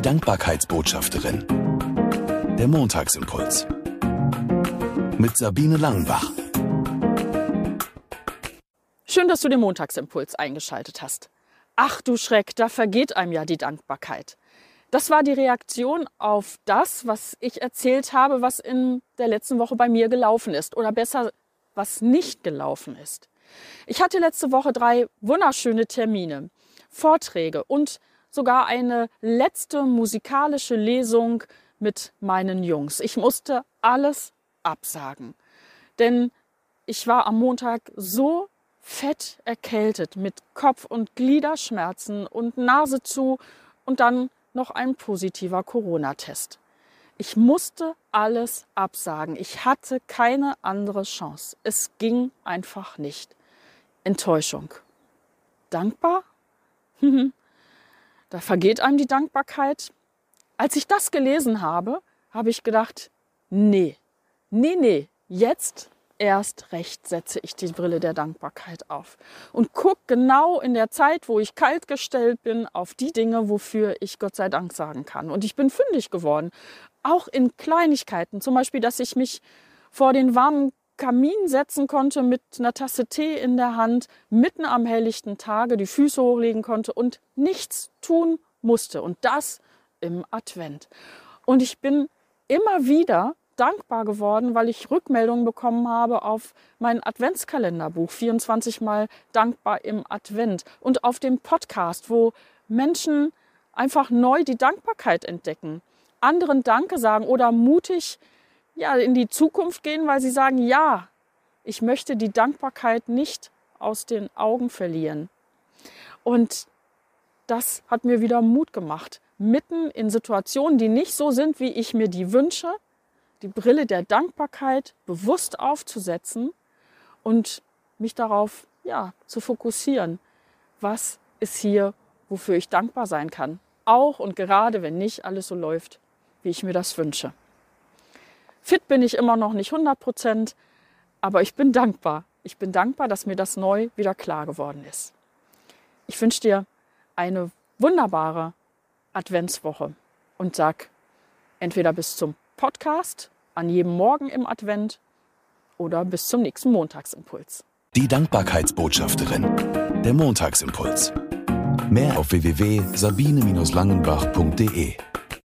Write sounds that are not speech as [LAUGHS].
Die Dankbarkeitsbotschafterin. Der Montagsimpuls. Mit Sabine Langenbach. Schön, dass du den Montagsimpuls eingeschaltet hast. Ach du Schreck, da vergeht einem ja die Dankbarkeit. Das war die Reaktion auf das, was ich erzählt habe, was in der letzten Woche bei mir gelaufen ist. Oder besser, was nicht gelaufen ist. Ich hatte letzte Woche drei wunderschöne Termine, Vorträge und sogar eine letzte musikalische Lesung mit meinen Jungs. Ich musste alles absagen, denn ich war am Montag so fett erkältet mit Kopf- und Gliederschmerzen und Nase zu und dann noch ein positiver Corona-Test. Ich musste alles absagen. Ich hatte keine andere Chance. Es ging einfach nicht. Enttäuschung. Dankbar? [LAUGHS] da vergeht einem die Dankbarkeit. Als ich das gelesen habe, habe ich gedacht, nee, nee, nee, jetzt erst recht setze ich die Brille der Dankbarkeit auf und guck genau in der Zeit, wo ich kalt gestellt bin, auf die Dinge, wofür ich Gott sei Dank sagen kann. Und ich bin fündig geworden, auch in Kleinigkeiten, zum Beispiel, dass ich mich vor den warmen Kamin setzen konnte mit einer Tasse Tee in der Hand, mitten am helllichten Tage die Füße hochlegen konnte und nichts tun musste. Und das im Advent. Und ich bin immer wieder dankbar geworden, weil ich Rückmeldungen bekommen habe auf mein Adventskalenderbuch 24 mal dankbar im Advent und auf dem Podcast, wo Menschen einfach neu die Dankbarkeit entdecken, anderen Danke sagen oder mutig ja, in die Zukunft gehen, weil sie sagen, ja, ich möchte die Dankbarkeit nicht aus den Augen verlieren. Und das hat mir wieder Mut gemacht, mitten in Situationen, die nicht so sind, wie ich mir die wünsche, die Brille der Dankbarkeit bewusst aufzusetzen und mich darauf ja, zu fokussieren. Was ist hier, wofür ich dankbar sein kann? Auch und gerade, wenn nicht alles so läuft, wie ich mir das wünsche. Fit bin ich immer noch nicht 100 Prozent, aber ich bin dankbar. Ich bin dankbar, dass mir das neu wieder klar geworden ist. Ich wünsche dir eine wunderbare Adventswoche und sag entweder bis zum Podcast an jedem Morgen im Advent oder bis zum nächsten Montagsimpuls. Die Dankbarkeitsbotschafterin. Der Montagsimpuls. Mehr auf www.sabine-langenbach.de